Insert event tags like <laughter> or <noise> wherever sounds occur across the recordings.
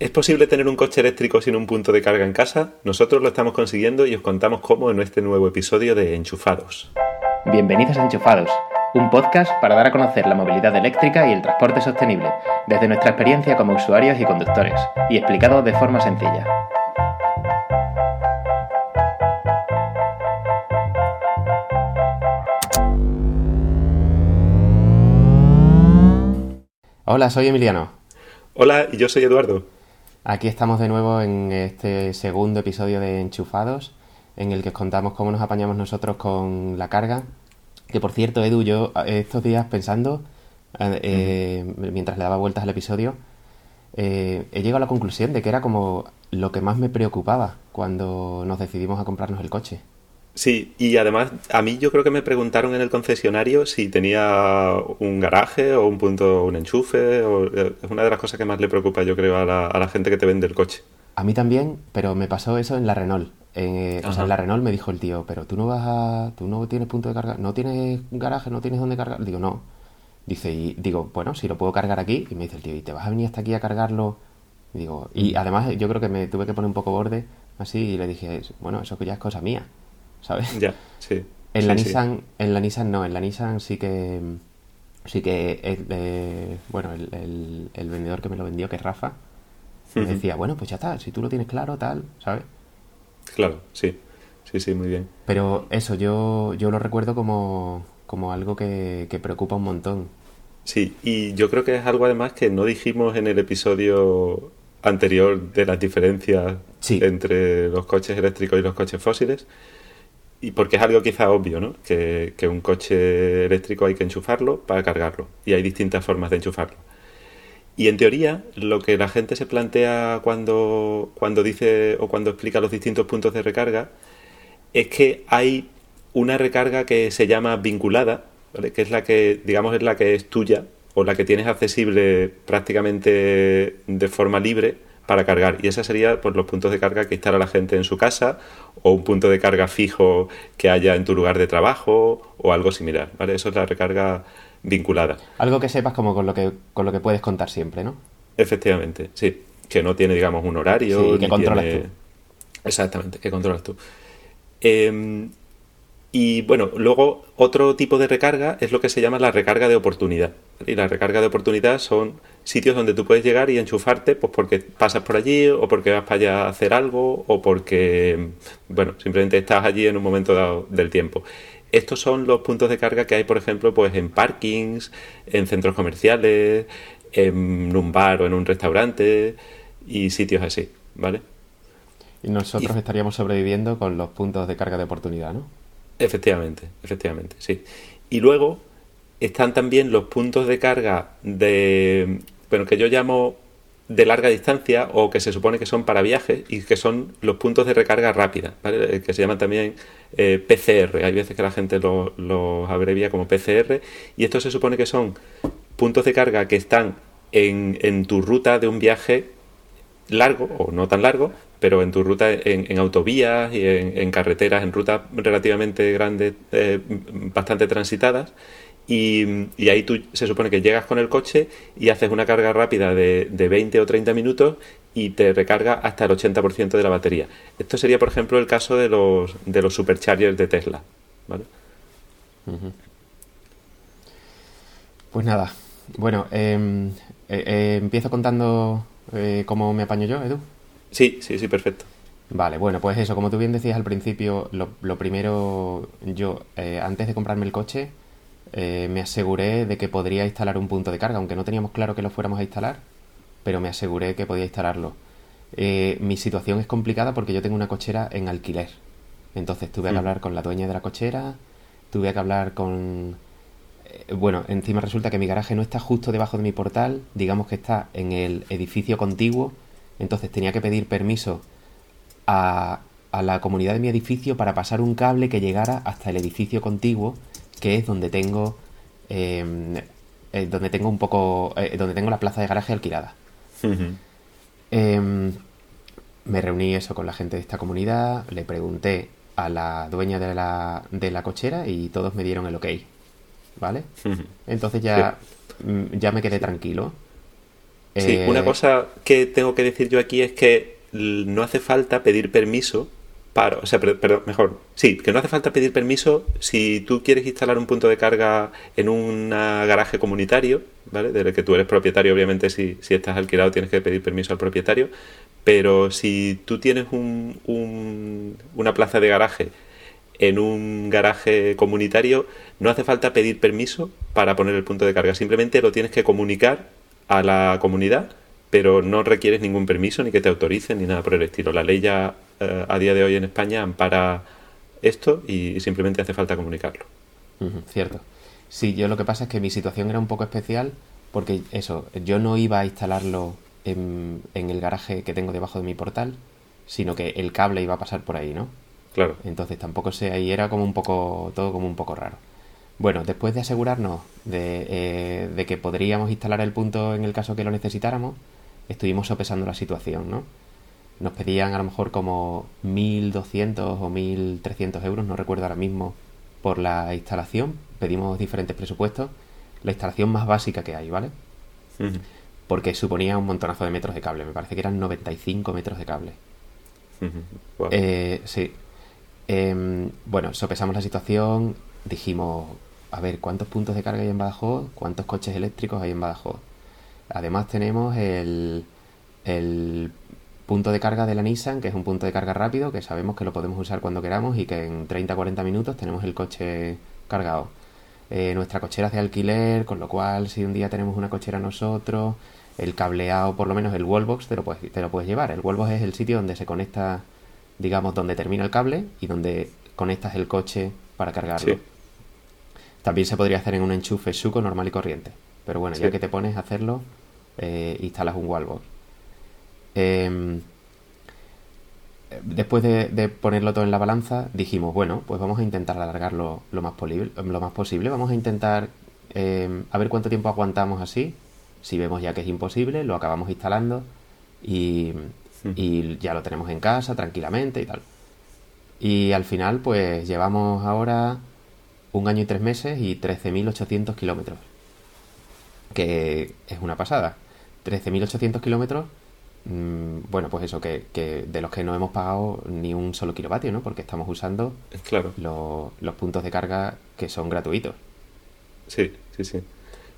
¿Es posible tener un coche eléctrico sin un punto de carga en casa? Nosotros lo estamos consiguiendo y os contamos cómo en este nuevo episodio de Enchufados. Bienvenidos a Enchufados, un podcast para dar a conocer la movilidad eléctrica y el transporte sostenible, desde nuestra experiencia como usuarios y conductores, y explicado de forma sencilla. Hola, soy Emiliano. Hola, y yo soy Eduardo. Aquí estamos de nuevo en este segundo episodio de Enchufados, en el que os contamos cómo nos apañamos nosotros con la carga. Que por cierto, Edu, yo eh, estos días pensando, eh, eh, mientras le daba vueltas al episodio, he llegado a la conclusión de que era como lo que más me preocupaba cuando nos decidimos a comprarnos el coche. Sí, y además a mí yo creo que me preguntaron en el concesionario si tenía un garaje o un punto, un enchufe. O, eh, es una de las cosas que más le preocupa yo creo a la, a la gente que te vende el coche. A mí también, pero me pasó eso en la Renault. Eh, o sea, en la Renault me dijo el tío, pero tú no vas a, tú no tienes punto de carga, no tienes garaje, no tienes dónde cargar. Digo, no. Dice, y digo, bueno, si lo puedo cargar aquí. Y me dice el tío, ¿y te vas a venir hasta aquí a cargarlo? Y digo, y mm. además yo creo que me tuve que poner un poco borde así y le dije, bueno, eso que ya es cosa mía. ¿Sabes? Ya, sí. En la Nissan, en la Nissan no, en la Nissan sí que sí que eh, bueno, el, el, vendedor que me lo vendió, que es Rafa, me decía, bueno, pues ya está, si tú lo tienes claro, tal, ¿sabes? Claro, sí. Sí, sí, muy bien. Pero eso, yo, yo lo recuerdo como, como algo que, que preocupa un montón. Sí, y yo creo que es algo además que no dijimos en el episodio anterior de las diferencias entre los coches eléctricos y los coches fósiles y porque es algo quizá obvio, ¿no? Que, un coche eléctrico hay que enchufarlo para cargarlo. Y hay distintas formas de enchufarlo. Y en teoría, lo que la gente se plantea cuando, cuando dice o cuando explica los distintos puntos de recarga es que hay una recarga que se llama vinculada, que es la que, digamos, es la que es tuya o la que tienes accesible prácticamente de forma libre para cargar. Y esa sería pues, los puntos de carga que instala la gente en su casa o un punto de carga fijo que haya en tu lugar de trabajo o algo similar. ¿vale? Eso es la recarga vinculada. Algo que sepas como con lo que, con lo que puedes contar siempre, ¿no? Efectivamente, sí. Que no tiene, digamos, un horario. Sí, que controlas tú. Exactamente, que controlas tú. Eh, y bueno, luego otro tipo de recarga es lo que se llama la recarga de oportunidad. Y la recarga de oportunidad son sitios donde tú puedes llegar y enchufarte pues porque pasas por allí o porque vas para allá a hacer algo o porque, bueno, simplemente estás allí en un momento dado del tiempo. Estos son los puntos de carga que hay, por ejemplo, pues en parkings, en centros comerciales, en un bar o en un restaurante y sitios así, ¿vale? Y nosotros estaríamos sobreviviendo con los puntos de carga de oportunidad, ¿no? Efectivamente, efectivamente, sí. Y luego están también los puntos de carga de, bueno, que yo llamo de larga distancia o que se supone que son para viajes y que son los puntos de recarga rápida. Eh, que se llaman también eh, PCR. Hay veces que la gente los lo abrevia como PCR y esto se supone que son puntos de carga que están en, en tu ruta de un viaje largo o no tan largo, pero en tu ruta, en, autovías y en, carreteras, en rutas relativamente grandes, eh, bastante transitadas, y, ahí tú se supone que llegas con el coche y haces una carga rápida de, de 20 o 30 minutos y te recarga hasta el 80% de la batería. Esto sería, por ejemplo, el caso de los, de los superchargers de Tesla. ¿vale? Pues nada, bueno, em, eh, eh, empiezo contando cómo me apaño yo, Edu. Sí, sí, sí, perfecto. Vale, bueno, pues eso, como tú bien decías al principio, lo, primero, yo, eh, antes de comprarme el coche, eh, me aseguré de que podría instalar un punto de carga, aunque no teníamos claro que lo fuéramos a instalar, pero me aseguré que podía instalarlo. Eh, mi situación es complicada porque yo tengo una cochera en alquiler. Entonces tuve que mm. hablar con la dueña de la cochera, tuve que hablar con... bueno, encima resulta que mi garaje no está justo debajo de mi portal, digamos que está en el edificio contiguo entonces tenía que pedir permiso a, la comunidad de mi edificio para pasar un cable que llegara hasta el edificio contiguo, que es donde tengo em, eh, donde tengo un poco eh, donde tengo la plaza de garaje alquilada. Em, me reuní eso con la gente de esta comunidad, le pregunté a la dueña de la, de la cochera y todos me dieron el ok. ¿Vale? Entonces ya, mm, ya me quedé tranquilo Sí, Eh, una cosa que tengo que decir yo aquí es que no hace falta pedir permiso para, o sea, per- perdón, mejor, sí, que no hace falta pedir permiso si tú quieres instalar un punto de carga en un garaje comunitario, ¿vale? Del que tú eres propietario, obviamente si, si estás alquilado tienes que pedir permiso al propietario, pero si tú tienes un- un- una plaza de garaje en un garaje comunitario, no hace falta pedir permiso para poner el punto de carga. Simplemente lo tienes que comunicar a la comunidad, pero no requieres ningún permiso ni que te autoricen ni nada por el estilo. La ley ya eh, a día de hoy en España ampara esto y simplemente hace falta comunicarlo. Cierto. Sí, yo lo que pasa es que mi situación era un poco especial porque eso, yo no iba a instalarlo en, en el garaje que tengo debajo de mi portal, sino que el cable iba a pasar por ahí, ¿no? Claro. Entonces tampoco sé, ahí era como un poco, todo como un poco raro. Bueno, después de asegurarnos de, eh, de que podríamos instalar el punto en el caso que lo necesitáramos, estuvimos sopesando la situación, ¿no? Nos pedían a lo mejor como 1.200 o 1.300 euros, no recuerdo ahora mismo, por la instalación. Pedimos diferentes presupuestos. La instalación más básica que hay, ¿vale? Porque suponía un montonazo de metros de cable. Me parece que eran 95 metros de cable. Eh, sí. Em, bueno, sopesamos la situación, dijimos, a ver, ¿cuántos puntos de carga hay en Badajoz? ¿Cuántos coches eléctricos hay en Badajoz? Además tenemos el, el punto de carga de la Nissan, que es un punto de carga rápido, que sabemos que lo podemos usar cuando queramos y que en 30-40 minutos tenemos el coche cargado. Eh, nuestra cochera es de alquiler, con lo cual si un día tenemos una cochera nosotros, el cableado, por lo menos el wallbox, te lo puedes, te lo puedes llevar. El wallbox es el sitio donde se conecta, digamos, donde termina el cable y donde conectas el coche para cargarlo. Sí. También se podría hacer en un enchufe suco normal y corriente. Pero bueno, ya que te pones a hacerlo, eh, instalas un wallbox. Em, después de, de ponerlo todo en la balanza, dijimos, bueno, pues vamos a intentar alargarlo lo más, polible- lo más posible. Vamos a intentar em, a ver cuánto tiempo aguantamos así. Si vemos ya que es imposible, lo acabamos instalando y, y ya lo tenemos en casa tranquilamente y tal. Y al final, pues llevamos ahora un año y tres meses y 13.800 kilómetros. Que es una pasada. 13.800 kilómetros, bueno, pues eso, que, que de los que no hemos pagado ni un solo kilovatio, ¿no? Porque estamos usando Claro. los puntos de carga que son gratuitos. Sí, sí, sí.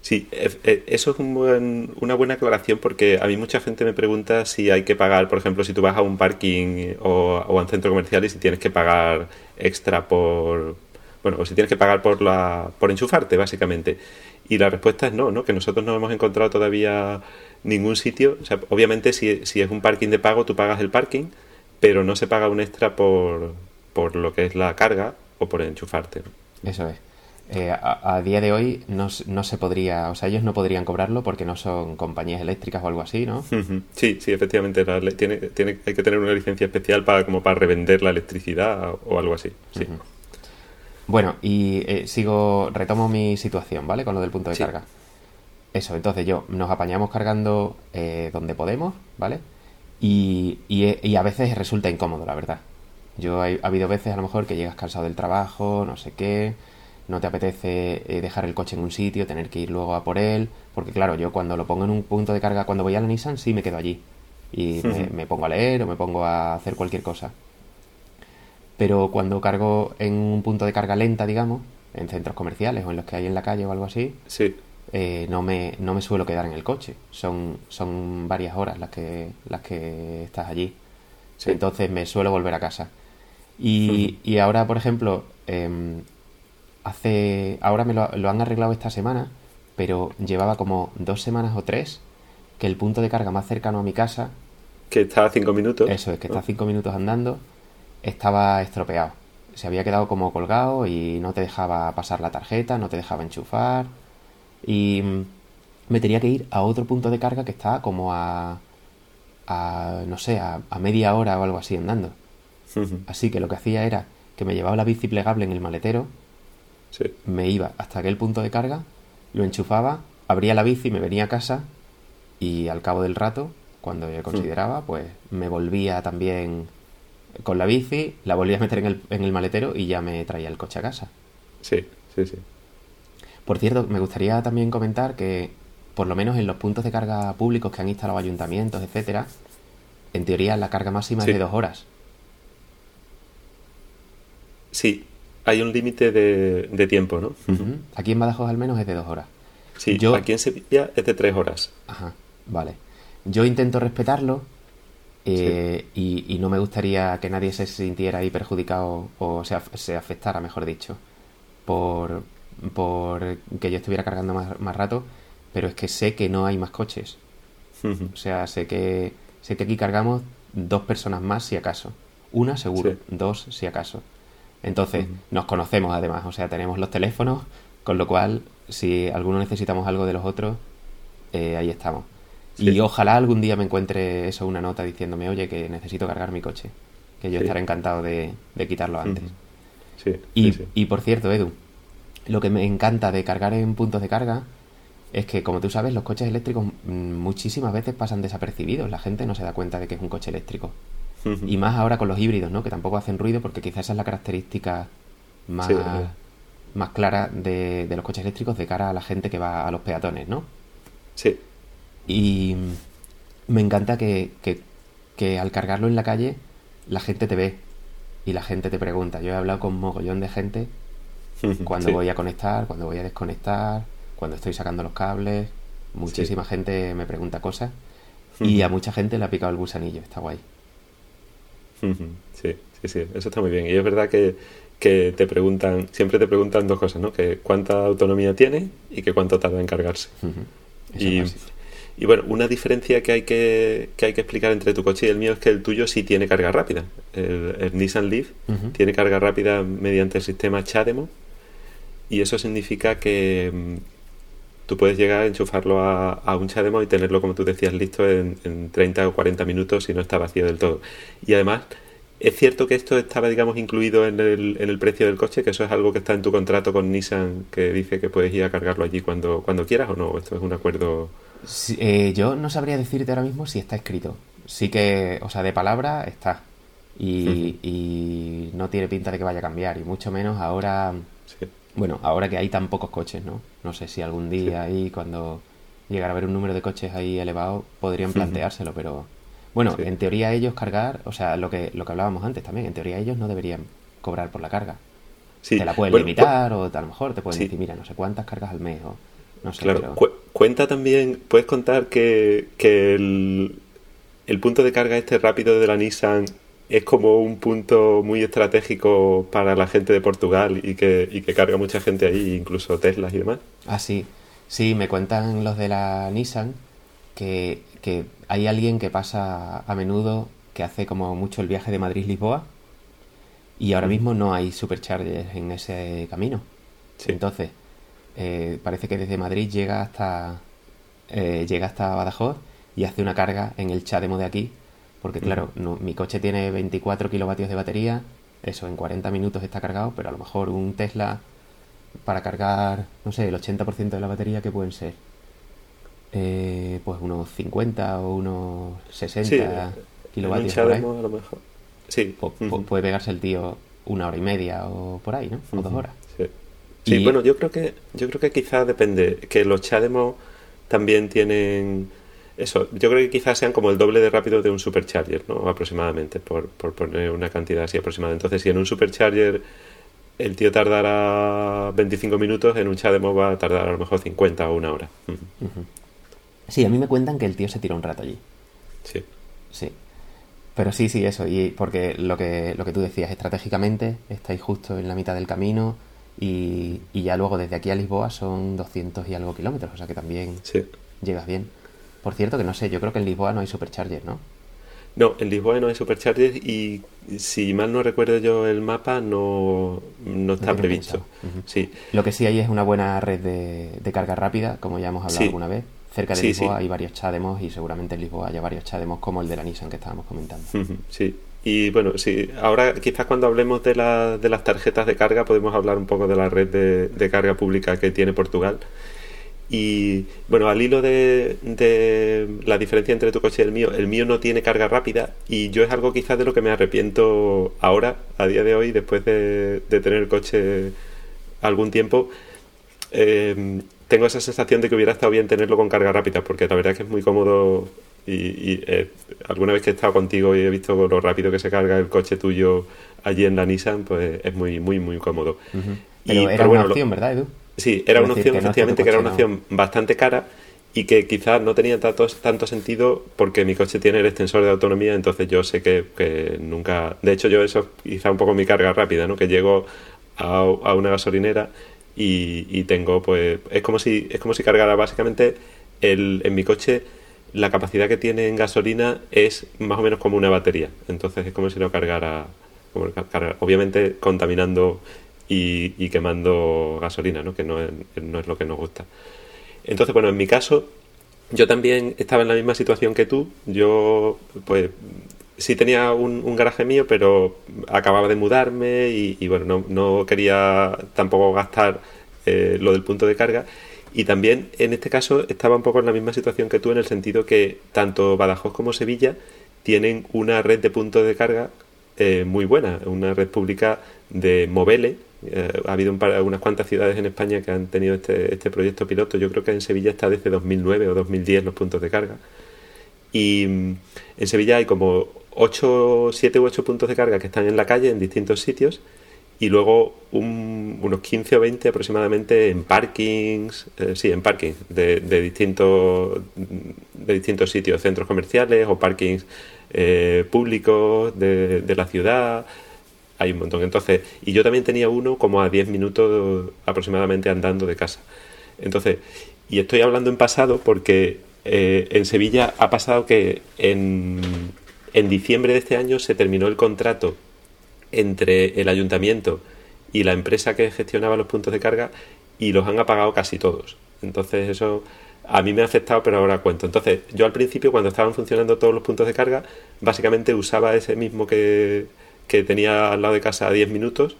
Sí, e- e- eso es un buen- una buena aclaración porque a mí mucha gente me pregunta si hay que pagar, por ejemplo, si tú vas a un parking o, o a un centro comercial y si tienes que pagar extra por, bueno, o si tienes que pagar por la, por enchufarte, básicamente. Y la respuesta es no, ¿no? Que nosotros no hemos encontrado todavía ningún sitio. O sea, obviamente si, si es un parking de pago, tú pagas el parking, pero no se paga un extra por, por lo que es la carga o por enchufarte. Eso es. Eh, a, a día de hoy no, no se podría, o sea, ellos no podrían cobrarlo porque no son compañías eléctricas o algo así, ¿no? Sí, sí, efectivamente. la tiene, tiene, hay que tener una licencia especial para como para revender la electricidad o algo así. Sí. Bueno, y eh, sigo, retomo mi situación, ¿vale? Con lo del punto de Sí. carga. Eso, entonces yo, nos apañamos cargando eh, donde podemos, ¿vale? Y, y, e- y a veces resulta incómodo, la verdad. Yo ha habido veces a lo mejor que llegas cansado del trabajo, no sé qué, no te apetece eh, dejar el coche en un sitio, tener que ir luego a por él, porque claro, yo cuando lo pongo en un punto de carga, cuando voy a la Nissan, sí me quedo allí. Y <laughs> me, me pongo a leer o me pongo a hacer cualquier cosa pero cuando cargo en un punto de carga lenta, digamos, en centros comerciales o en los que hay en la calle o algo así, Sí, eh, no, me, no me suelo quedar en el coche. Son, son varias horas las que, las que estás allí. Sí. Entonces me suelo volver a casa. Y, y ahora, por ejemplo, em, hace ahora me lo, lo han arreglado esta semana, pero llevaba como dos semanas o tres que el punto de carga más cercano a mi casa que está a cinco minutos. eso es, que está cinco minutos andando, estaba estropeado. Se había quedado como colgado y no te dejaba pasar la tarjeta, no te dejaba enchufar. Y mm, me tenía que ir a otro punto de carga que está como a, a no sé, a, a media hora o algo así andando. Así que lo que hacía era que me llevaba la bici plegable en el maletero, Sí. me iba hasta aquel punto de carga, lo enchufaba, abría la bici, me venía a casa y al cabo del rato, cuando yo consideraba, pues me volvía también con la bici, la volvía a meter en el, en el maletero y ya me traía el coche a casa. Sí, sí, sí. Por cierto, me gustaría también comentar que por lo menos en los puntos de carga públicos que han instalado ayuntamientos, etcétera, en teoría la carga máxima Sí. es de dos horas. Sí, hay un límite de, de tiempo, ¿no? Aquí en Badajoz al menos es de dos horas. Sí, Yo- aquí en Sevilla es de tres horas. Ajá, vale. Yo intento respetarlo eh, y, y no me gustaría que nadie se sintiera ahí perjudicado o se afectara, mejor dicho, por, por que yo estuviera cargando más, más rato, pero es que sé que no hay más coches. O sea, sé que, sé que aquí cargamos dos personas más si acaso. Una seguro, Sí. dos si acaso. Entonces, nos conocemos además, o sea, tenemos los teléfonos, con lo cual, si alguno necesitamos algo de los otros, eh, ahí estamos. Sí. Y ojalá algún día me encuentre eso, una nota diciéndome, oye, que necesito cargar mi coche. Que yo Sí. estaré encantado de, de quitarlo antes. Sí, Y, y por cierto, Edu, lo que me encanta de cargar en puntos de carga es que, como tú sabes, los coches eléctricos mm, muchísimas veces pasan desapercibidos. La gente no se da cuenta de que es un coche eléctrico. Y más ahora con los híbridos, ¿no? Que tampoco hacen ruido porque quizás esa es la característica más, Sí, más clara de, de los coches eléctricos de cara a la gente que va a los peatones, ¿no? Sí, Y me encanta que, que- que al cargarlo en la calle la gente te ve y la gente te pregunta. Yo he hablado con mogollón de gente <laughs> Cuando Sí. voy a conectar, cuando voy a desconectar, cuando estoy sacando los cables. Muchísima gente me pregunta cosas <laughs> y a mucha gente le ha picado el gusanillo. Está guay. <laughs> Sí, sí, sí, eso está muy bien. Y es verdad que, que te preguntan, siempre te preguntan dos cosas, ¿no? Que cuánta autonomía tiene y que cuánto tarda en cargarse. Y, bueno, una diferencia que hay que, que hay que explicar entre tu coche y el mío es que el tuyo sí tiene carga rápida. El, el Nissan Leaf tiene carga rápida mediante el sistema CHAdeMO y eso significa que mm, tú puedes llegar a enchufarlo a, a un CHAdeMO y tenerlo, como tú decías, listo en, en 30 o 40 minutos si no está vacío del todo. Y además, es cierto que esto estaba, digamos, incluido en el, en el precio del coche, que eso es algo que está en tu contrato con Nissan que dice que puedes ir a cargarlo allí cuando, cuando quieras o no. Esto es un acuerdo. Sí, eh, yo no sabría decirte ahora mismo si está escrito. Sí que, o sea, de palabra está. Y, y no tiene pinta de que vaya a cambiar. Y mucho menos ahora, Sí. Bueno, ahora que hay tan pocos coches, ¿no? No sé si algún día ahí, cuando llegara a haber un número de coches ahí elevado, podrían planteárselo, pero bueno, Sí. en teoría ellos cargar, o sea, lo que, lo que hablábamos antes también, en teoría ellos no deberían cobrar por la carga. Sí. Te la pueden Bueno, limitar o a lo mejor te pueden Sí. decir, mira, no sé cuántas cargas al mes o no sé, Claro, pero... cu- cuenta también, puedes contar que, que el, el punto de carga este rápido de la Nissan es como un punto muy estratégico para la gente de Portugal y que, y que carga mucha gente ahí, incluso Teslas y demás. Ah, sí. Sí, me cuentan los de la Nissan que, que hay alguien que pasa a menudo que hace como mucho el viaje de Madrid-Lisboa y ahora mismo no hay superchargers en ese camino. Sí. Entonces, eh, parece que desde Madrid llega hasta eh, llega hasta Badajoz y hace una carga en el Chademo de aquí, porque claro, no- mi coche tiene 24 kilovatios de batería, eso en 40 minutos está cargado, pero a lo mejor un Tesla para cargar, no sé, el 80% de la batería que pueden ser eh, pues unos 50 o unos 60 Sí, kilovatios por ahí. A lo mejor. Sí. Puede pegarse el tío una hora y media o por ahí, ¿no? O dos horas. Sí, Sí, Y- bueno, yo creo que yo creo que quizás depende, que los Chademo también tienen eso, yo creo que quizás sean como el doble de rápido de un supercharger, ¿no? Aproximadamente, por, por poner una cantidad así aproximada. Entonces, si en un supercharger el tío tardará 25 minutos, en un Chademo va a tardar a lo mejor 50 o una hora. Ujú. Sí, a mí me cuentan que el tío se tiró un rato allí. Sí. Sí. Pero sí, sí, eso. Y porque lo que, lo que tú decías, estratégicamente estáis justo en la mitad del camino y, y ya luego desde aquí a Lisboa son 200 y algo kilómetros, o sea que también Sí. llegas bien. Por cierto, que no sé, yo creo que en Lisboa no hay supercharger, ¿no? No, en Lisboa no hay supercharger y si mal no recuerdo yo el mapa no, no está previsto. Sí. Lo que sí hay es una buena red de, de carga rápida, como ya hemos hablado Sí. alguna vez. Cerca de Sí, Lisboa hay varios chademos y seguramente en Lisboa haya varios chademos como el de la Nissan que estábamos comentando. Sí, y bueno, sí, ahora quizás cuando hablemos de, la- de las tarjetas de carga podemos hablar un poco de la red de, de carga pública que tiene Portugal. Y bueno, al hilo de, de la diferencia entre tu coche y el mío, el mío no tiene carga rápida y yo es algo quizás de lo que me arrepiento ahora, a día de hoy, después de, de tener el coche algún tiempo. Eh, tengo esa sensación de que hubiera estado bien tenerlo con carga rápida, porque la verdad es que es muy cómodo y, eh, alguna vez que he estado contigo y he visto lo rápido que se carga el coche tuyo allí en la Nissan, pues es muy, muy, muy cómodo. Pero era una opción, ¿verdad, Edu? Sí, era una opción, efectivamente, que era una opción bastante cara y que quizás no tenía tanto, tanto sentido porque mi coche tiene el extensor de autonomía, entonces yo sé que, nunca... De hecho, yo eso quizá un poco mi carga rápida, ¿no? Que llego a, una gasolinera y, tengo, pues... Es como si, es como si cargara básicamente el, en mi coche la capacidad que tiene en gasolina es más o menos como una batería. Entonces es como si lo cargara, como obviamente contaminando y, quemando gasolina, ¿no? que no es, no es lo que nos gusta. Entonces, bueno, en mi caso, yo también estaba en la misma situación que tú. Yo, pues, sí tenía un, garaje mío, pero acababa de mudarme y, bueno, no, quería tampoco gastar eh, lo del punto de carga. Y también en este caso estaba un poco en la misma situación que tú en el sentido que tanto Badajoz como Sevilla tienen una red de puntos de carga eh, muy buena, una red pública de Mobile. Eh, ha habido un unas cuantas ciudades en España que han tenido este, este proyecto piloto. Yo creo que en Sevilla está desde 2009 o 2010 los puntos de carga. Y mm, en Sevilla hay como 8, 7 u 8 puntos de carga que están en la calle en distintos sitios y luego unos 15 o 20 aproximadamente en parkings, eh, sí, en parkings de, distintos, de distintos sitios, centros comerciales o parkings eh, públicos de, la ciudad. Hay un montón. Entonces, y yo también tenía uno como a 10 minutos aproximadamente andando de casa. Entonces, y estoy hablando en pasado porque eh, en Sevilla ha pasado que en, en diciembre de este año se terminó el contrato entre el ayuntamiento y la empresa que gestionaba los puntos de carga y los han apagado casi todos. Entonces eso a mí me ha afectado, pero ahora cuento. Entonces yo al principio cuando estaban funcionando todos los puntos de carga, básicamente usaba ese mismo que, que tenía al lado de casa a 10 minutos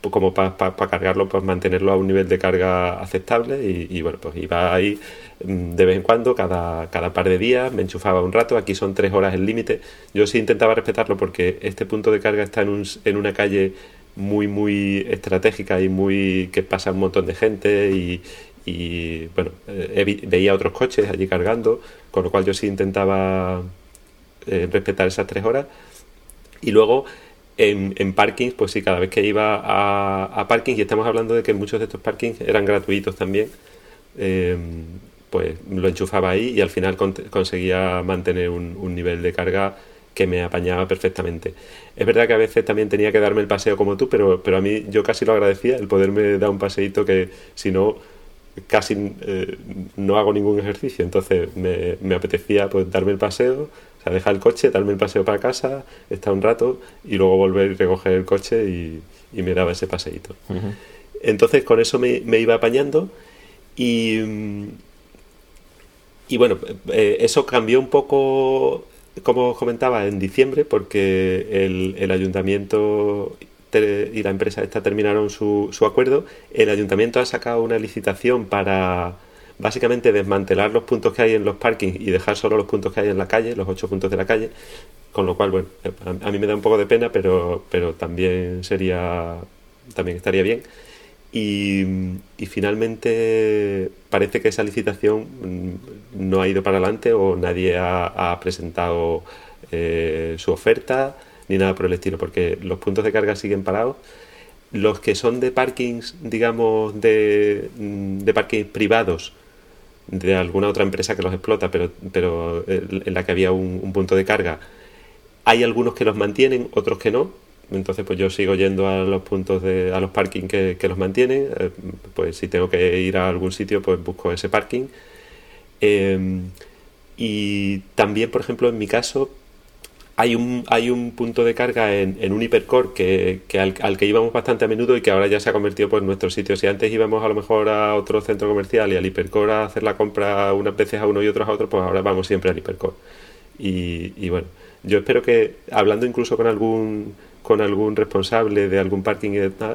pues como para cargarlo, pues mantenerlo a un nivel de carga aceptable y, bueno, pues iba ahí mm, de vez en cuando, cada, cada par de días, me enchufaba un rato, aquí son tres horas el límite, yo sí intentaba respetarlo porque este punto de carga está en, un, en una calle muy, muy estratégica y muy que pasa un montón de gente y, bueno, eh, veía otros coches allí cargando, con lo cual yo sí intentaba eh, respetar esas tres horas. Y luego en, parkings, pues sí, cada vez que iba a, a parkings, y estamos hablando de que muchos de estos parkings eran gratuitos también, eh, pues lo enchufaba ahí y al final conseguía mantener un, nivel de carga que me apañaba perfectamente. Es verdad que a veces también tenía que darme el paseo como tú, pero, pero a mí yo casi lo agradecía, el poderme dar un paseíto que si no casi eh, no hago ningún ejercicio, entonces me, me apetecía pues darme el paseo, o sea, dejar el coche, darme el paseo para casa, estar un rato y luego volver y recoger el coche y, me daba ese paseíto. Entonces con eso me, iba apañando y, y bueno, eh, eso cambió un poco, como os comentaba, en diciembre porque el, el ayuntamiento y la empresa esta terminaron su, su acuerdo. El ayuntamiento ha sacado una licitación para básicamente desmantelar los puntos que hay en los parkings y dejar solo los puntos que hay en la calle, los ocho puntos de la calle, con lo cual, bueno, a mí me da un poco de pena, pero, pero también sería, también estaría bien. Y, finalmente parece que esa licitación no ha ido para adelante o nadie ha, presentado eh, su oferta ni nada por el estilo, porque los puntos de carga siguen parados los que son de parkings, digamos, de, de parkings privados, de alguna otra empresa que los explota, pero, pero en la que había un, punto de carga. Hay algunos que los mantienen, otros que no. Entonces, pues yo sigo yendo a los puntos de, a los parking que, los mantienen. Eh, pues si tengo que ir a algún sitio, pues busco ese parking. Em, y también, por ejemplo, en mi caso, hay un, hay un punto de carga en, en un hipercore que, que al, que íbamos bastante a menudo y que ahora ya se ha convertido pues, en nuestro sitio. Si antes íbamos a lo mejor a otro centro comercial y al hipercore a hacer la compra unas veces a uno y otros a otro, pues ahora vamos siempre al hipercore. Y, y bueno, yo espero que, hablando incluso con algún, con algún responsable de algún parking y de tal,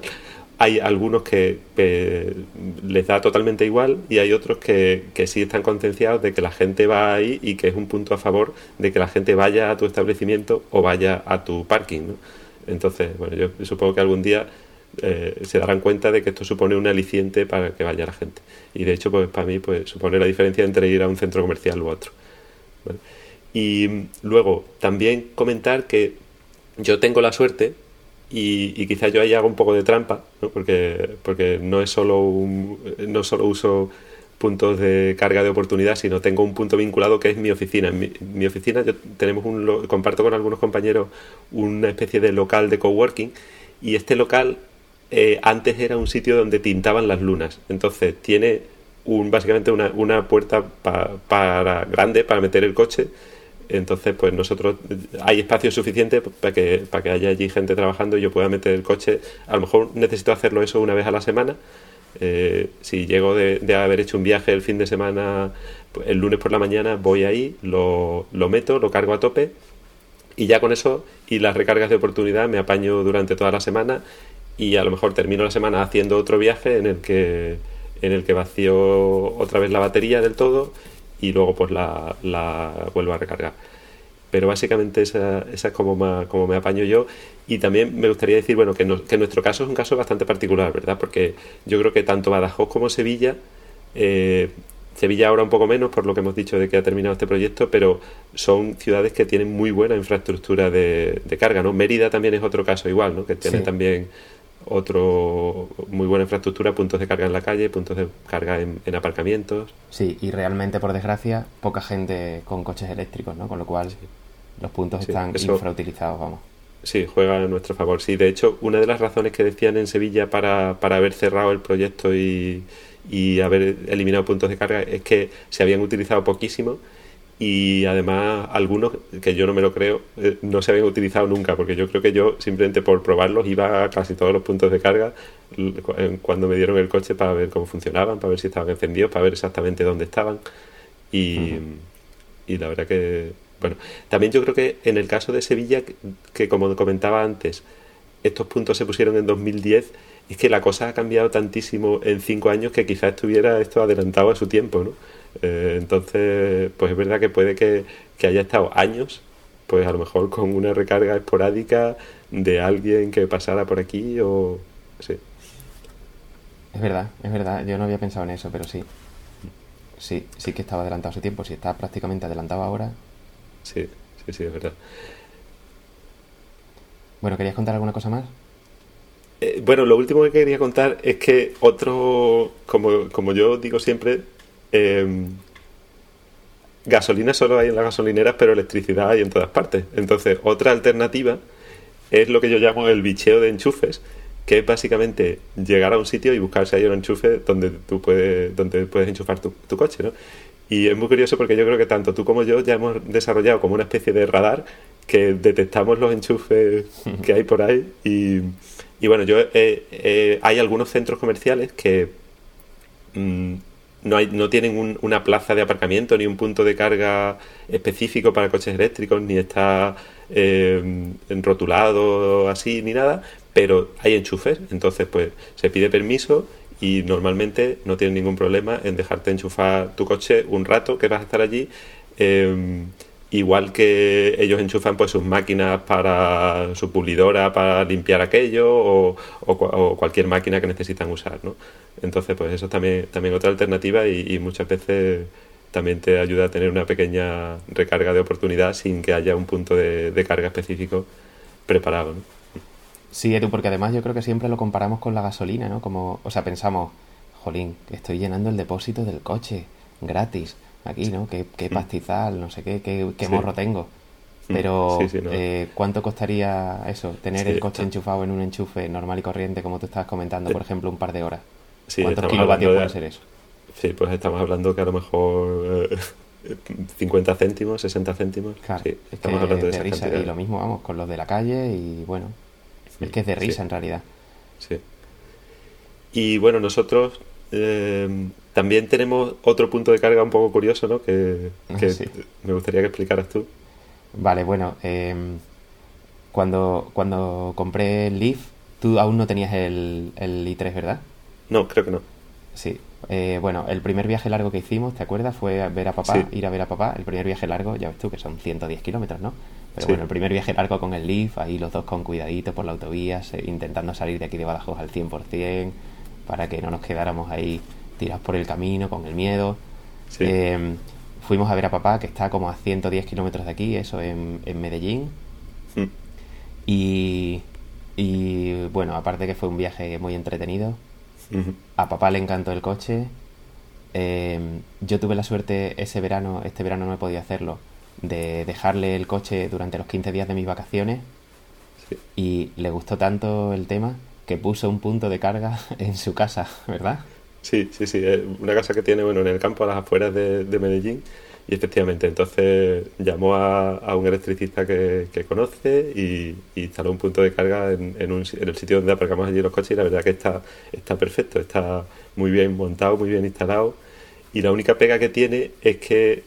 hay algunos que, les da totalmente igual y hay otros que, que, sí están concienciados de que la gente va ahí y que es un punto a favor de que la gente vaya a tu establecimiento o vaya a tu parking. Entonces, bueno, yo supongo que algún día eh, se darán cuenta de que esto supone un aliciente para que vaya la gente. Y de hecho, pues para mí, pues supone la diferencia entre ir a un centro comercial u otro. Y luego, también comentar que yo tengo la suerte, y, quizás yo ahí hago un poco de trampa, ¿no? Porque, porque no es solo un, no solo uso puntos de carga de oportunidad, sino tengo un punto vinculado que es mi oficina. En mi, oficina yo tenemos un, comparto con algunos compañeros una especie de local de coworking y este local eh, antes era un sitio donde tintaban las lunas. Entonces tiene un, básicamente una, una puerta para grande para meter el coche. Entonces, pues nosotros hay espacio suficiente para que, para que haya allí gente trabajando y yo pueda meter el coche. A lo mejor necesito hacerlo eso una vez a la semana. Eh, si llego de, de, haber hecho un viaje el fin de semana, pues, el lunes por la mañana voy ahí, lo, lo meto, lo cargo a tope y ya con eso y las recargas de oportunidad me apaño durante toda la semana y a lo mejor termino la semana haciendo otro viaje en el que en el que vacío otra vez la batería del todo y luego pues la, la vuelvo a recargar. Pero básicamente esa, esa es como, como me apaño yo. Y también me gustaría decir, bueno, que, que nuestro caso es un caso bastante particular, ¿verdad? Porque yo creo que tanto Badajoz como Sevilla, eh, Sevilla ahora un poco menos por lo que hemos dicho de que ha terminado este proyecto, pero son ciudades que tienen muy buena infraestructura de, de carga, ¿no? Mérida también es otro caso igual, ¿no? Que tiene también otro muy buena infraestructura, puntos de carga en la calle, puntos de carga en, aparcamientos. Sí, y realmente, por desgracia, poca gente con coches eléctricos, ¿no? Con lo cual los puntos están infrautilizados, vamos. Sí, juega a nuestro favor. Sí, de hecho, una de las razones que decían en Sevilla para, para haber cerrado el proyecto y, y haber eliminado puntos de carga es que se habían utilizado poquísimo y además algunos que yo no me lo creo eh, no se habían utilizado nunca porque yo creo que yo simplemente por probarlos iba a casi todos los puntos de carga cuando me dieron el coche para ver cómo funcionaban para ver si estaban encendidos para ver exactamente dónde estaban. Y, y la verdad que bueno también yo creo que en el caso de Sevilla que, como comentaba antes estos puntos se pusieron en 2010 es que la cosa ha cambiado tantísimo en cinco años que quizás estuviera esto adelantado a su tiempo ¿no? Eh, entonces, pues es verdad que puede que, haya estado años, pues a lo mejor con una recarga esporádica de alguien que pasara por aquí o... Sí. Es verdad, es verdad. Yo no había pensado en eso, pero sí. Sí, sí que estaba adelantado ese tiempo. Si está prácticamente adelantado ahora. Sí, sí, sí, es verdad. Bueno, ¿querías contar alguna cosa más? Eh, bueno, lo último que quería contar es que otro, como, como yo digo siempre, eh, gasolina solo hay en las gasolineras, pero electricidad hay en todas partes. Entonces, otra alternativa es lo que yo llamo el bicheo de enchufes, que es básicamente llegar a un sitio y buscar si hay un enchufe donde tú puedes, donde puedes enchufar tu, coche, ¿no? Y es muy curioso porque yo creo que tanto tú como yo ya hemos desarrollado como una especie de radar que detectamos los enchufes <laughs> que hay por ahí y, y bueno, yo hay algunos centros comerciales que mm, no, hay, no tienen una plaza de aparcamiento ni un punto de carga específico para coches eléctricos, ni está eh, enrotulado así, ni nada, pero hay enchufes, entonces pues se pide permiso y normalmente no tienen ningún problema en dejarte enchufar tu coche un rato que vas a estar allí. Eh, igual que ellos enchufan pues sus máquinas para su pulidora para limpiar aquello o, o, cualquier máquina que necesitan usar ¿no? entonces pues eso es también también otra alternativa y, muchas veces también te ayuda a tener una pequeña recarga de oportunidad sin que haya un punto de, carga específico preparado ¿no? sí Edu porque además yo creo que siempre lo comparamos con la gasolina no como o sea pensamos jolín estoy llenando el depósito del coche gratis aquí, ¿no? Qué, qué mm. pastizal, no sé qué, qué, morro tengo. Mm. Pero, eh, ¿cuánto costaría eso? Tener el coche enchufado en un enchufe normal y corriente, como tú estabas comentando, por ejemplo, un par de horas. ¿Cuántos kilovatios puede ser eso? Sí, pues estamos hablando que a lo mejor 50 eh, <laughs> céntimos, 60 céntimos. Claro, estamos hablando de, risa. Y lo mismo, vamos, con los de la calle y bueno, es que es de risa en realidad. Sí. Y bueno, nosotros eh, también tenemos otro punto de carga un poco curioso, ¿no? Que, me gustaría que explicaras tú. Vale, bueno, em, cuando, cuando compré el Leaf, tú aún no tenías el, el i3, ¿verdad? No, creo que no. Sí, Eh, bueno, el primer viaje largo que hicimos, ¿te acuerdas? Fue a ver a papá, ir a ver a papá. El primer viaje largo, ya ves tú, que son 110 kilómetros, ¿no? Pero bueno, el primer viaje largo con el Leaf, ahí los dos con cuidadito por la autovía, intentando salir de aquí de Badajoz al 100%, para que no nos quedáramos ahí tirados por el camino, con el miedo. Em, fuimos a ver a papá, que está como a 110 kilómetros de aquí, eso en, Medellín. Mm. Y, y bueno, aparte que fue un viaje muy entretenido, a papá le encantó el coche. Em, yo tuve la suerte ese verano, este verano no he podido hacerlo, de dejarle el coche durante los 15 días de mis vacaciones. Y le gustó tanto el tema que puso un punto de carga <laughs> en su casa, ¿verdad? Sí, sí, sí. Una casa que tiene, bueno, en el campo a las afueras de, Medellín. Y efectivamente, entonces llamó a, un electricista que, conoce y, instaló un punto de carga en, en, un, en, el sitio donde aparcamos allí los coches y la verdad que está, está perfecto, está muy bien montado, muy bien instalado y la única pega que tiene es que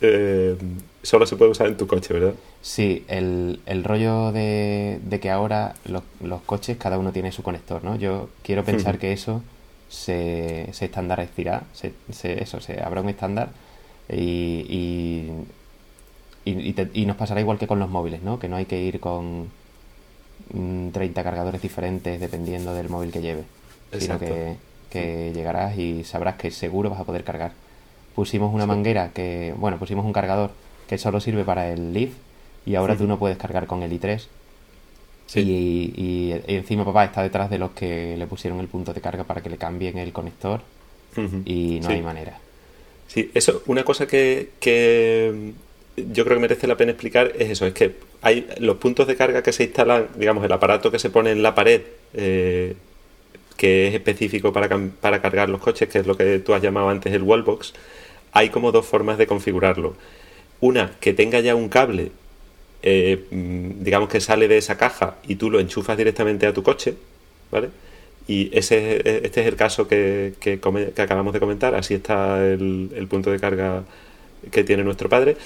eh, solo se puede usar en tu coche, ¿verdad? Sí, el, el rollo de, que ahora los, los, coches cada uno tiene su conector, ¿no? Yo quiero pensar que eso se, se estandarizará, se, eso, se habrá un estándar y, y, y, nos pasará igual que con los móviles, ¿no? Que no hay que ir con 30 mm, cargadores diferentes dependiendo del móvil que lleve, sino que, que llegarás y sabrás que seguro vas a poder cargar. Pusimos una manguera que, bueno, pusimos un cargador que solo sirve para el Leaf y ahora tú no puedes cargar con el i3 y, encima papá está detrás de los que le pusieron el punto de carga para que le cambien el conector y no hay manera. Sí, eso, una cosa que, que, yo creo que merece la pena explicar es eso, es que hay los puntos de carga que se instalan, digamos, el aparato que se pone en la pared, eh, que es específico para, para cargar los coches, que es lo que tú has llamado antes el wallbox, hay como dos formas de configurarlo. Una, que tenga ya un cable eh, mm, digamos que sale de esa caja y tú lo enchufas directamente a tu coche, ¿vale? Y ese, este es el caso que, que, acabamos de comentar, así está el, punto de carga que tiene nuestro padre.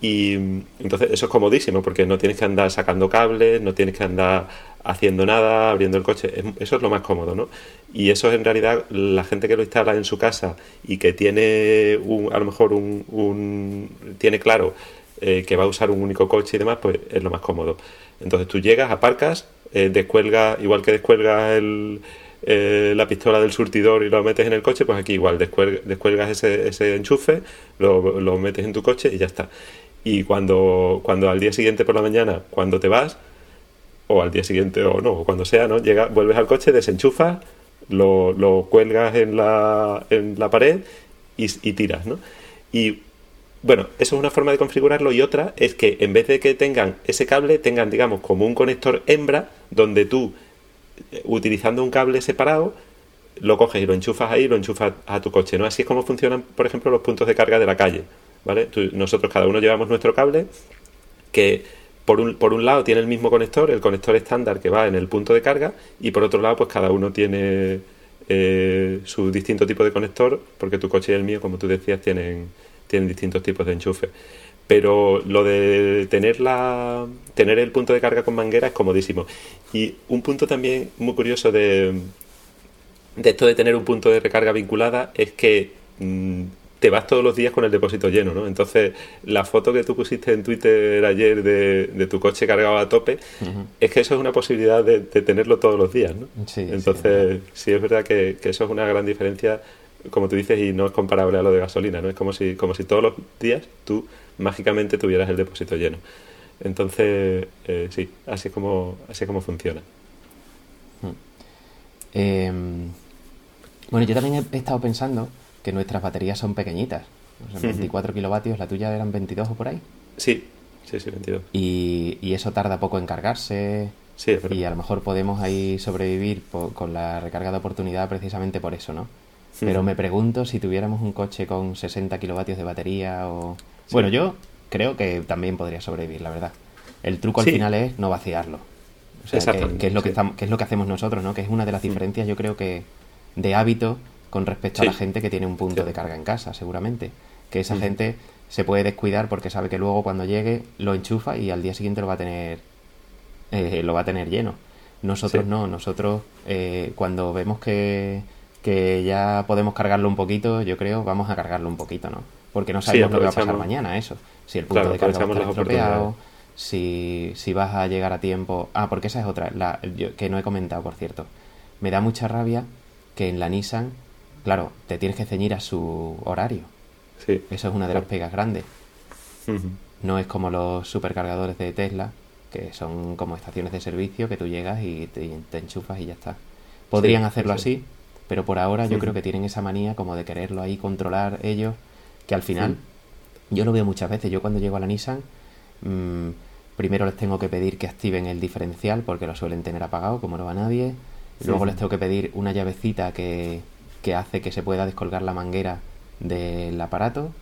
Y mm, entonces eso es comodísimo porque no tienes que andar sacando cables, no tienes que andar haciendo nada, abriendo el coche. eso es lo más cómodo, ¿no? Y eso es en realidad la gente que lo instala en su casa y que tiene un, a lo mejor un tiene claro eh, que va a usar un único coche y demás, pues es lo más cómodo. Entonces tú llegas, aparcas, eh, descuelgas, igual que descuelgas el, eh, la pistola del surtidor y lo metes en el coche, pues aquí igual descuelgas ese, ese enchufe, lo, lo, metes en tu coche y ya está. Y cuando, cuando al día siguiente por la mañana, cuando te vas, o al día siguiente o no, o cuando sea, ¿no? Llega, vuelves al coche, desenchufas, lo, lo cuelgas en la, en la pared y, y tiras, ¿no? Y bueno, eso es una forma de configurarlo y otra es que en vez de que tengan ese cable, tengan, digamos, como un conector hembra donde tú, eh, utilizando un cable separado, lo coges y lo enchufas ahí y lo enchufas a tu coche, ¿no? Así es como funcionan, por ejemplo, los puntos de carga de la calle, ¿vale? nosotros cada uno llevamos nuestro cable que por un, por un lado tiene el mismo conector, el conector estándar que va en el punto de carga y por otro lado pues cada uno tiene eh, su distinto tipo de conector porque tu coche y el mío, como tú decías, tienen tienen distintos tipos de enchufe. Pero lo de tener, la, tener el punto de carga con manguera es comodísimo. Y un punto también muy curioso de, de esto de tener un punto de recarga vinculada es que mm, te vas todos los días con el depósito lleno, ¿no? Entonces, la foto que tú pusiste en Twitter ayer de, tu coche cargado a tope, es que eso es una posibilidad de, tenerlo todos los días, ¿no? Entonces, sí, es verdad que, que, eso es una gran diferencia como tú dices, y no es comparable a lo de gasolina, ¿no? Es como si, como si todos los días tú mágicamente tuvieras el depósito lleno. Entonces, eh, sí, así es como, así como funciona. Hmm. Em, bueno, yo también he estado pensando que nuestras baterías son pequeñitas. 24 kilovatios, la tuya eran 22 o por ahí. Sí, sí, sí, 22. Y, y eso tarda poco en cargarse. Sí, y a lo mejor podemos ahí sobrevivir con la recarga de oportunidad precisamente por eso, ¿no? Pero me pregunto si tuviéramos un coche con 60 kilovatios de batería o... Bueno, yo creo que también podría sobrevivir, la verdad. El truco al final es no vaciarlo. O sea, que, es lo que, estamos, que es lo que hacemos nosotros, ¿no? Que es una de las mm. diferencias, yo creo que, de hábito con respecto a la gente que tiene un punto de carga en casa, seguramente. Que esa mm. gente se puede descuidar porque sabe que luego cuando llegue lo enchufa y al día siguiente lo va a tener eh, lo va a tener lleno. Nosotros no, nosotros eh, cuando vemos que que ya podemos cargarlo un poquito, yo creo, vamos a cargarlo un poquito, ¿no? Porque no sabemos lo que va a pasar mañana, eso. Si el punto de carga va a estar estropeado, si, si vas a llegar a tiempo... Ah, porque esa es otra, la, que no he comentado, por cierto. Me da mucha rabia que en la Nissan, claro, te tienes que ceñir a su horario. Sí. Eso es una de las pegas grandes. No es como los supercargadores de Tesla, que son como estaciones de servicio que tú llegas y te, enchufas y ya está. Podrían hacerlo así, pero por ahora yo creo que tienen esa manía como de quererlo ahí controlar ellos, que al final, yo lo veo muchas veces, yo cuando llego a la Nissan, mmm, primero les tengo que pedir que activen el diferencial porque lo suelen tener apagado, como no va nadie, luego les tengo que pedir una llavecita que, que hace que se pueda descolgar la manguera del aparato,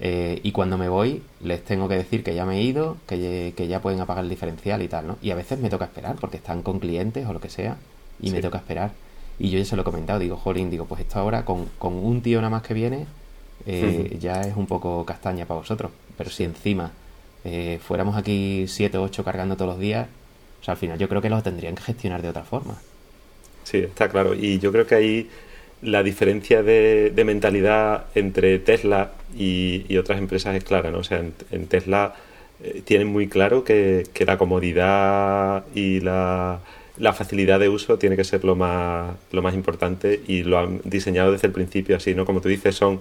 eh, y cuando me voy, les tengo que decir que ya me he ido, que, ya pueden apagar el diferencial y tal, ¿no? Y a veces me toca esperar porque están con clientes o lo que sea y me toca esperar. Y yo ya se lo he comentado, digo, jolín, digo, pues esto ahora con, con un tío nada más que viene eh, ya es un poco castaña para vosotros. Pero si encima eh, fuéramos aquí 7 o 8 cargando todos los días, o sea, al final yo creo que lo tendrían que gestionar de otra forma. Sí, está claro. Y yo creo que ahí la diferencia de, mentalidad entre Tesla y, otras empresas es clara, ¿no? O sea, en, Tesla eh, tienen muy claro que, la comodidad y la, facilidad de uso tiene que ser lo más, lo más importante y lo han diseñado desde el principio así, ¿no? Como tú dices, son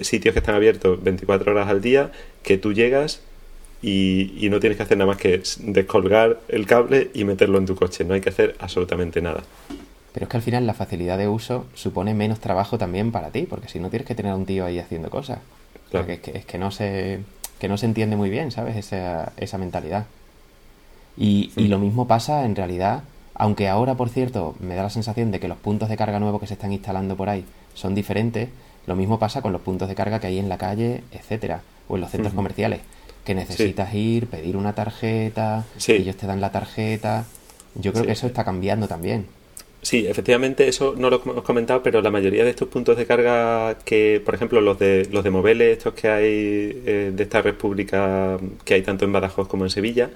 sitios que están abiertos 24 horas al día, que tú llegas y, y, no tienes que hacer nada más que descolgar el cable y meterlo en tu coche. No hay que hacer absolutamente nada. Pero es que al final la facilidad de uso supone menos trabajo también para ti, porque si no tienes que tener a un tío ahí haciendo cosas. Porque es que, es que, no se, que no se entiende muy bien, ¿sabes? Esa, esa mentalidad. Y, y lo mismo pasa en realidad, aunque ahora, por cierto, me da la sensación de que los puntos de carga nuevos que se están instalando por ahí son diferentes, lo mismo pasa con los puntos de carga que hay en la calle, etcétera, o en los centros comerciales, que necesitas ir, pedir una tarjeta, ellos te dan la tarjeta. Yo creo que eso está cambiando también. Sí, efectivamente, eso no lo hemos comentado, pero la mayoría de estos puntos de carga que, por ejemplo, los de los de Mobile, estos que hay eh, de esta red pública que hay tanto en Badajoz como en Sevilla,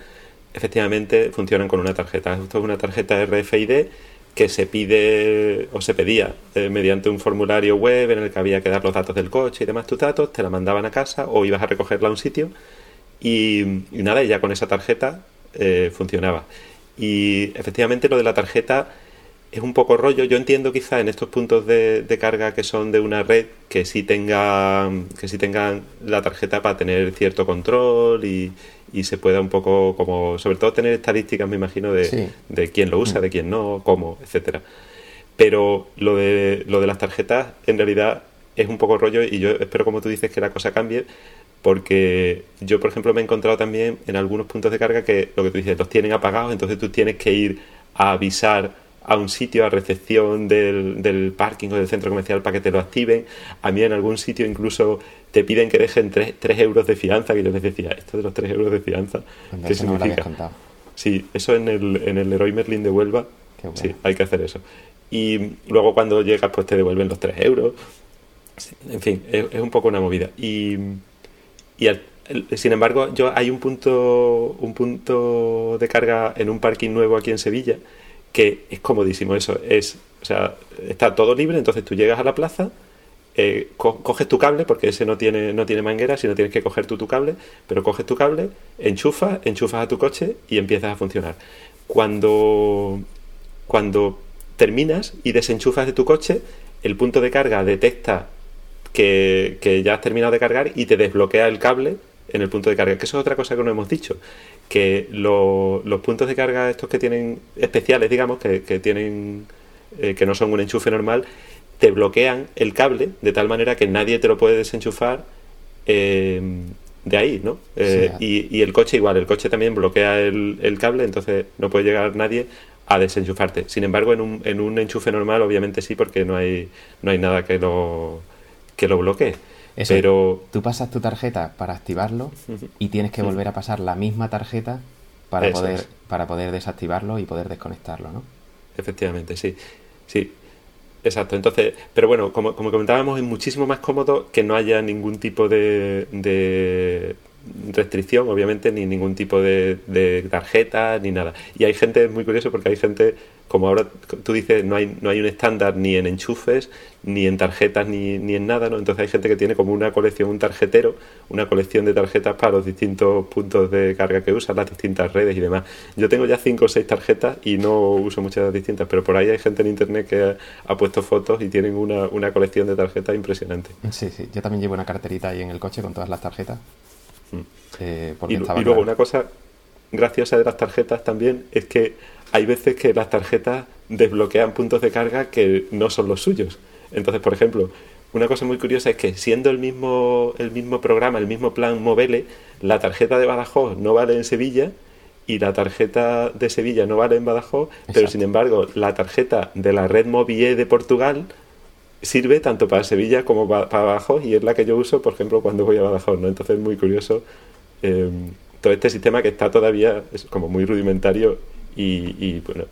efectivamente funcionan con una tarjeta. Esto es una tarjeta RFID que se pide o se pedía eh, mediante un formulario web en el que había que dar los datos del coche y demás tus datos, te la mandaban a casa o ibas a recogerla a un sitio y, nada, y ya con esa tarjeta eh, funcionaba. Y efectivamente lo de la tarjeta es un poco rollo. Yo entiendo quizá en estos puntos de, carga que son de una red que sí tengan, que sí tengan la tarjeta para tener cierto control y, se pueda un poco como, sobre todo tener estadísticas, me imagino, de, de quién lo usa, de quién no, cómo, etcétera. Pero lo de, lo de las tarjetas en realidad es un poco rollo y yo espero, como tú dices, que la cosa cambie porque yo, por ejemplo, me he encontrado también en algunos puntos de carga que lo que tú dices, los tienen apagados, entonces tú tienes que ir a avisar a un sitio a recepción del, del, parking o del centro comercial para que te lo activen. A mí en algún sitio incluso te piden que dejen 3, euros de fianza, que yo les decía, esto de los 3 euros de fianza, ¿qué significa? sí, eso en el, en el Leroy Merlin de Huelva, sí, hay que hacer eso. Y luego cuando llegas pues te devuelven los 3 euros. En fin, es, un poco una movida. Y, y sin embargo, yo hay un punto, un punto de carga en un parking nuevo aquí en Sevilla que es comodísimo eso. Es, o sea, está todo libre, entonces tú llegas a la plaza, eh, coges tu cable, porque ese no tiene, no tiene manguera, sino tienes que coger tú tu cable, pero coges tu cable, enchufas, enchufas a tu coche y empiezas a funcionar. Cuando, cuando terminas y desenchufas de tu coche, el punto de carga detecta que, que ya has terminado de cargar y te desbloquea el cable en el punto de carga. Que eso es otra cosa que no hemos dicho. Que los puntos de carga, estos que tienen especiales, digamos, que, tienen eh, que no son un enchufe normal, te bloquean el cable de tal manera que nadie te lo puede desenchufar eh, de ahí, ¿no? Eh, y, el coche igual, el coche también bloquea el, cable, entonces no puede llegar nadie a desenchufarte. Sin embargo, en un, en un enchufe normal, obviamente sí, porque no hay, no hay nada que lo, que lo bloquee. Pero tú pasas tu tarjeta para activarlo y tienes que volver a pasar la misma tarjeta para poder para poder desactivarlo y poder desconectarlo, ¿no? Efectivamente, sí. Sí. Exacto. Entonces, pero bueno, como, como comentábamos, es muchísimo más cómodo que no haya ningún tipo de, de, restricción, obviamente, ni ningún tipo de, de tarjeta, ni nada. Y hay gente, es muy curioso porque hay gente como ahora tú dices, no hay, no hay un estándar ni en enchufes, ni en tarjetas, ni, ni en nada, ¿no? Entonces hay gente que tiene como una colección, un tarjetero, una colección de tarjetas para los distintos puntos de carga que usan, las distintas redes y demás. Yo tengo ya cinco o seis tarjetas y no uso muchas distintas, pero por ahí hay gente en internet que ha, puesto fotos y tienen una, una, colección de tarjetas impresionante. Sí, sí, yo también llevo una carterita ahí en el coche con todas las tarjetas. Eh, y, y, luego una cosa graciosa de las tarjetas también es que hay veces que las tarjetas desbloquean puntos de carga que no son los suyos. Entonces, por ejemplo, una cosa muy curiosa es que siendo el mismo, el mismo programa, el mismo plan Movele, la tarjeta de Badajoz no vale en Sevilla y la tarjeta de Sevilla no vale en Badajoz, pero sin embargo la tarjeta de la red Movie de Portugal sirve tanto para Sevilla como para Badajoz y es la que yo uso, por ejemplo, cuando voy a Badajoz. ¿no? Entonces es muy curioso eh, todo este sistema que está todavía es como muy rudimentario y, bueno,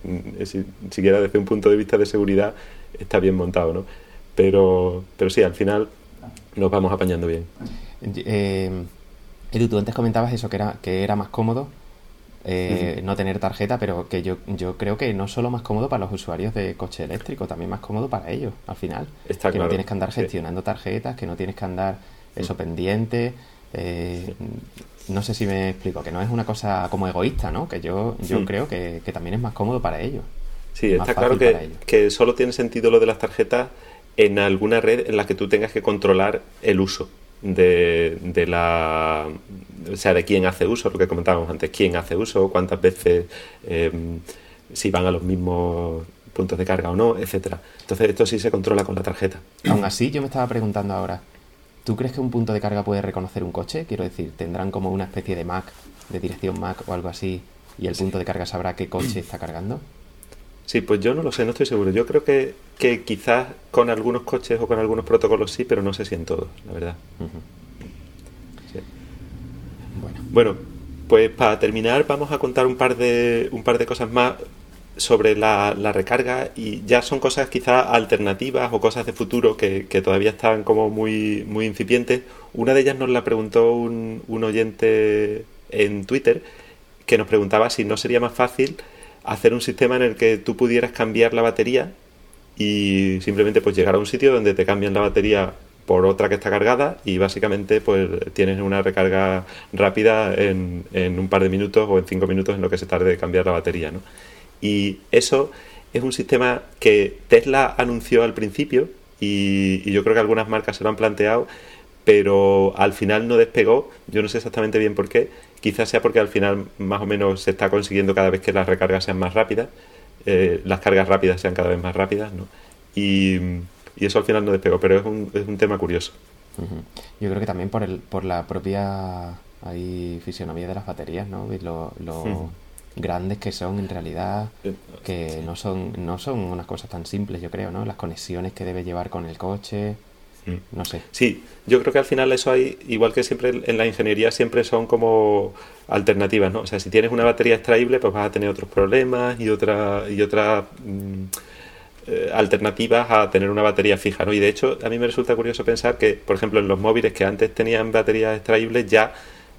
si, siquiera desde un punto de vista de seguridad está bien montado, ¿no? Pero, pero sí, al final nos vamos apañando bien. Eh, Edu, tú antes comentabas eso, que era, que era más cómodo eh, no tener tarjeta, pero que yo, yo creo que no solo más cómodo para los usuarios de coche eléctrico, también más cómodo para ellos, al final. que no tienes que andar gestionando tarjetas, que no tienes que andar eso pendiente. Eh, no sé si me explico, que no es una cosa como egoísta, ¿no? Que yo, yo creo que, también es más cómodo para ellos. Sí, está claro que, que solo tiene sentido lo de las tarjetas en alguna red en la que tú tengas que controlar el uso de, de la o sea de quién hace uso lo que comentábamos antes quién hace uso cuántas veces em, si van a los mismos puntos de carga o no etcétera entonces esto sí se controla con la tarjeta aún así yo me estaba preguntando ahora ¿Tú crees que un punto de carga puede reconocer un coche? Quiero decir, ¿tendrán como una especie de Mac, de dirección Mac o algo así, y el punto de carga sabrá qué coche está cargando? Sí, pues yo no lo sé, no estoy seguro. Yo creo que, que quizás con algunos coches o con algunos protocolos sí, pero no sé si en todos, la verdad. Bueno. bueno, pues para terminar vamos a contar un par de, un par de cosas más sobre la, recarga y ya son cosas quizás alternativas o cosas de futuro que, todavía están como muy, muy incipientes. Una de ellas nos la preguntó un, un oyente en Twitter que nos preguntaba si no sería más fácil hacer un sistema en el que tú pudieras cambiar la batería y simplemente pues llegar a un sitio donde te cambian la batería por otra que está cargada y básicamente pues tienes una recarga rápida en, en un par de minutos o en cinco minutos en lo que se tarde de cambiar la batería, ¿no? Y eso es un sistema que Tesla anunció al principio y, yo creo que algunas marcas se lo han planteado, pero al final no despegó. Yo no sé exactamente bien por qué. Quizás sea porque al final más o menos se está consiguiendo cada vez que las recargas sean más rápidas, eh, las cargas rápidas sean cada vez más rápidas, ¿no? Y, eso al final no despegó, pero es un, es un tema curioso. Yo creo que también por, el, por la propia ahí, fisionomía de las baterías, ¿no? Lo, lo, grandes que son en realidad, eh, que no son, no son unas cosas tan simples, yo creo, ¿no? Las conexiones que debe llevar con el coche. No sé. Sí, yo creo que al final eso hay, igual que siempre en la ingeniería, siempre son como alternativas, ¿no? O sea, si tienes una batería extraíble, pues vas a tener otros problemas y otra y otras mm, eh, alternativas a tener una batería fija, ¿no? Y de hecho, a mí me resulta curioso pensar que, por ejemplo, en los móviles que antes tenían baterías extraíbles, ya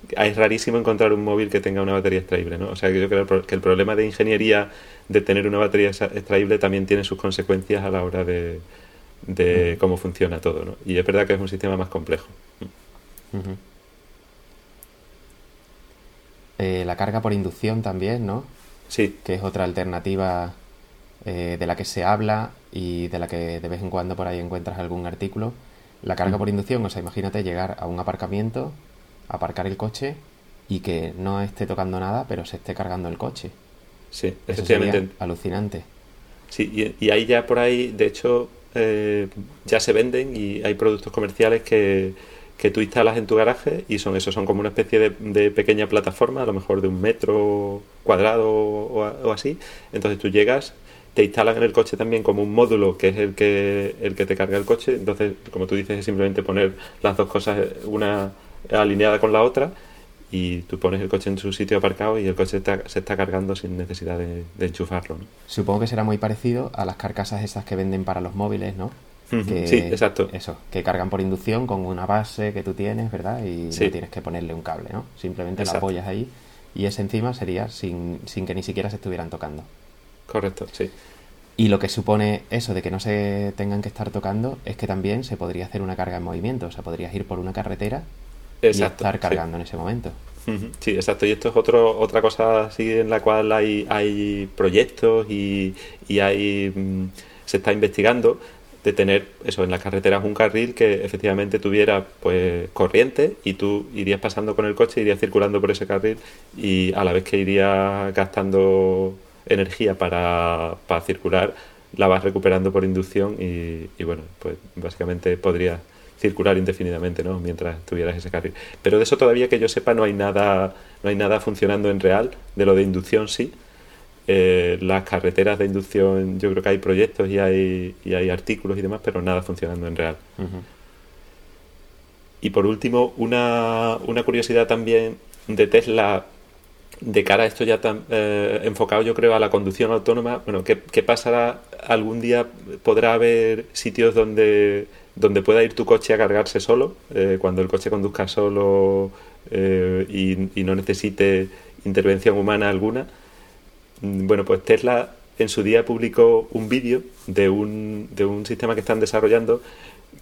es rarísimo encontrar un móvil que tenga una batería extraíble, ¿no? O sea que yo creo que el problema de ingeniería de tener una batería extraíble también tiene sus consecuencias a la hora de, de cómo funciona todo, ¿no? Y es verdad que es un sistema más complejo. Eh, la carga por inducción también, ¿no? Sí. Que es otra alternativa eh, de la que se habla y de la que de vez en cuando por ahí encuentras algún artículo. La carga por inducción, o sea, imagínate llegar a un aparcamiento aparcar el coche y que no esté tocando nada, pero se esté cargando el coche. Sí, Eso sería alucinante. Sí, y, ahí ya por ahí, de hecho, eh, ya se venden y hay productos comerciales que, que tú instalas en tu garaje y son eso, son como una especie de, pequeña plataforma, a lo mejor de un metro cuadrado o, o, así. Entonces tú llegas, te instalan en el coche también como un módulo que es el que, el que te carga el coche. Entonces, como tú dices, es simplemente poner las dos cosas, una alineada con la otra y tú pones el coche en su sitio aparcado y el coche se está cargando sin necesidad de, enchufarlo. Supongo que será muy parecido a las carcasas esas que venden para los móviles, ¿no? Que, sí, exacto. Eso, que cargan por inducción con una base que tú tienes, ¿verdad? Y no tienes que ponerle un cable, ¿no? Simplemente la apoyas ahí y ese encima sería sin, sin que ni siquiera se estuvieran tocando. Correcto, sí. Y lo que supone eso de que no se tengan que estar tocando es que también se podría hacer una carga en movimiento. O sea, podrías ir por una carretera y estar cargando en ese momento. Sí, exacto. Y esto es otro, otra cosa así en la cual hay, hay proyectos y, y hay, mm, se está investigando de tener eso en las carreteras un carril que efectivamente tuviera pues corriente y tú irías pasando con el coche, irías circulando por ese carril y a la vez que irías gastando energía para, para circular, la vas recuperando por inducción y, y bueno, pues básicamente podría circular indefinidamente, ¿no? Mientras tuvieras ese carril. Pero de eso todavía que yo sepa no hay nada, no hay nada funcionando en real. De lo de inducción sí. Eh, las carreteras de inducción, yo creo que hay proyectos y hay, y hay artículos y demás, pero nada funcionando en real. Y por último, una, una curiosidad también de Tesla de cara a esto ya tan eh, enfocado yo creo a la conducción autónoma, bueno, ¿qué, ¿qué, pasará? ¿Algún día podrá haber sitios donde donde pueda ir tu coche a cargarse solo, eh, cuando el coche conduzca solo eh, y, no necesite intervención humana alguna. Mm, bueno, pues Tesla en su día publicó un vídeo de un, de un sistema que están desarrollando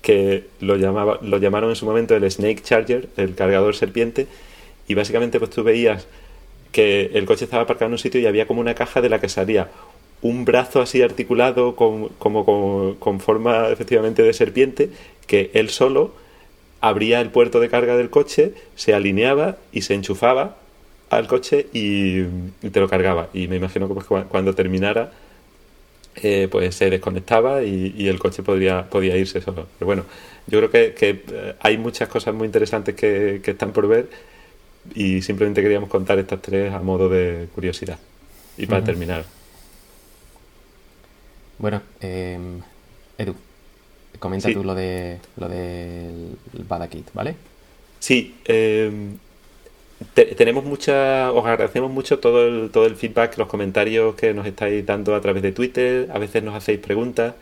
que lo, llamaba, lo llamaron en su momento el Snake Charger, el cargador serpiente, y básicamente pues tú veías que el coche estaba aparcado en un sitio y había como una caja de la que salía un brazo así articulado con, como con, forma efectivamente de serpiente que él solo abría el puerto de carga del coche, se alineaba y se enchufaba al coche y, te lo cargaba. Y me imagino que pues, cuando terminara, eh, pues se desconectaba y, el coche podría, podía irse solo. Pero bueno, yo creo que, que eh, hay muchas cosas muy interesantes que, que, están por ver y simplemente queríamos contar estas tres a modo de curiosidad. Y para terminar. Bueno, eh, Edu, comenta tú lo de lo del Badakit, ¿vale? Sí, eh, tenemos mucha, os agradecemos mucho todo el, todo el feedback, los comentarios que nos estáis dando a través de Twitter, a veces nos hacéis preguntas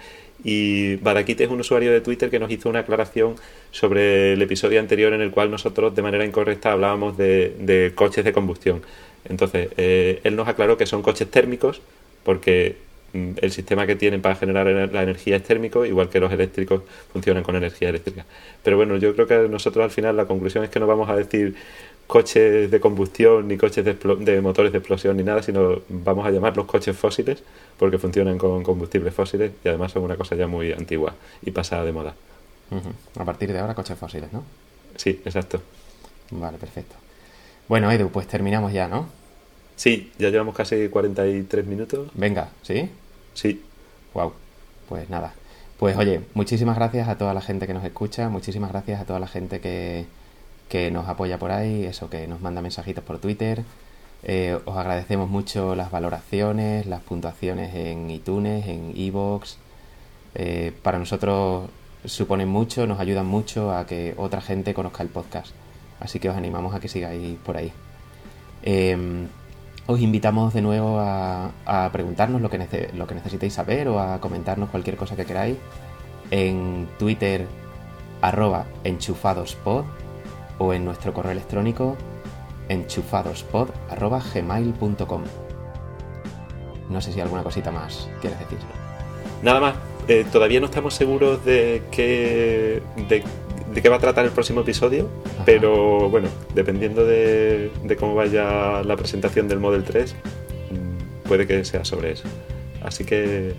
y Badakit es un usuario de Twitter que nos hizo una aclaración sobre el episodio anterior en el cual nosotros de manera incorrecta hablábamos de, coches de combustión. Entonces, eh, él nos aclaró que son coches térmicos porque el sistema que tienen para generar la energía es térmico, igual que los eléctricos funcionan con energía eléctrica. Pero bueno, yo creo que nosotros al final la conclusión es que no vamos a decir coches de combustión ni coches de, motores de explosión ni nada, sino vamos a llamarlos coches fósiles porque funcionan con combustibles fósiles y además son una cosa ya muy antigua y pasada de moda. A partir de ahora coches fósiles, ¿no? Sí, exacto. Vale, perfecto. Bueno, Edu, pues terminamos ya, ¿no? Sí, ya llevamos casi 43 minutos. Venga, ¿sí? Sí. Wow. Pues nada. Pues oye, muchísimas gracias a toda la gente que nos escucha, muchísimas gracias a toda la gente que, que nos apoya por ahí, eso que nos manda mensajitos por Twitter. Eh, os agradecemos mucho las valoraciones, las puntuaciones en iTunes, en Evox. Eh, para nosotros suponen mucho, nos ayudan mucho a que otra gente conozca el podcast. Así que os animamos a que sigáis por ahí. Eh, os invitamos de nuevo a, preguntarnos lo que, necesitéis saber o a comentarnos cualquier cosa que queráis en Twitter arroba enchufadospod o en nuestro correo electrónico enchufadospod arroba gmail.com. No sé si alguna cosita más quieres decir. Nada más. Eh, todavía no estamos seguros de qué, de de qué va a tratar el próximo episodio, pero bueno, dependiendo de, cómo vaya la presentación del Model 3, mm, puede que sea sobre eso. Así que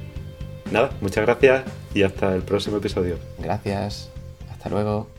nada, muchas gracias y hasta el próximo episodio. Gracias, hasta luego.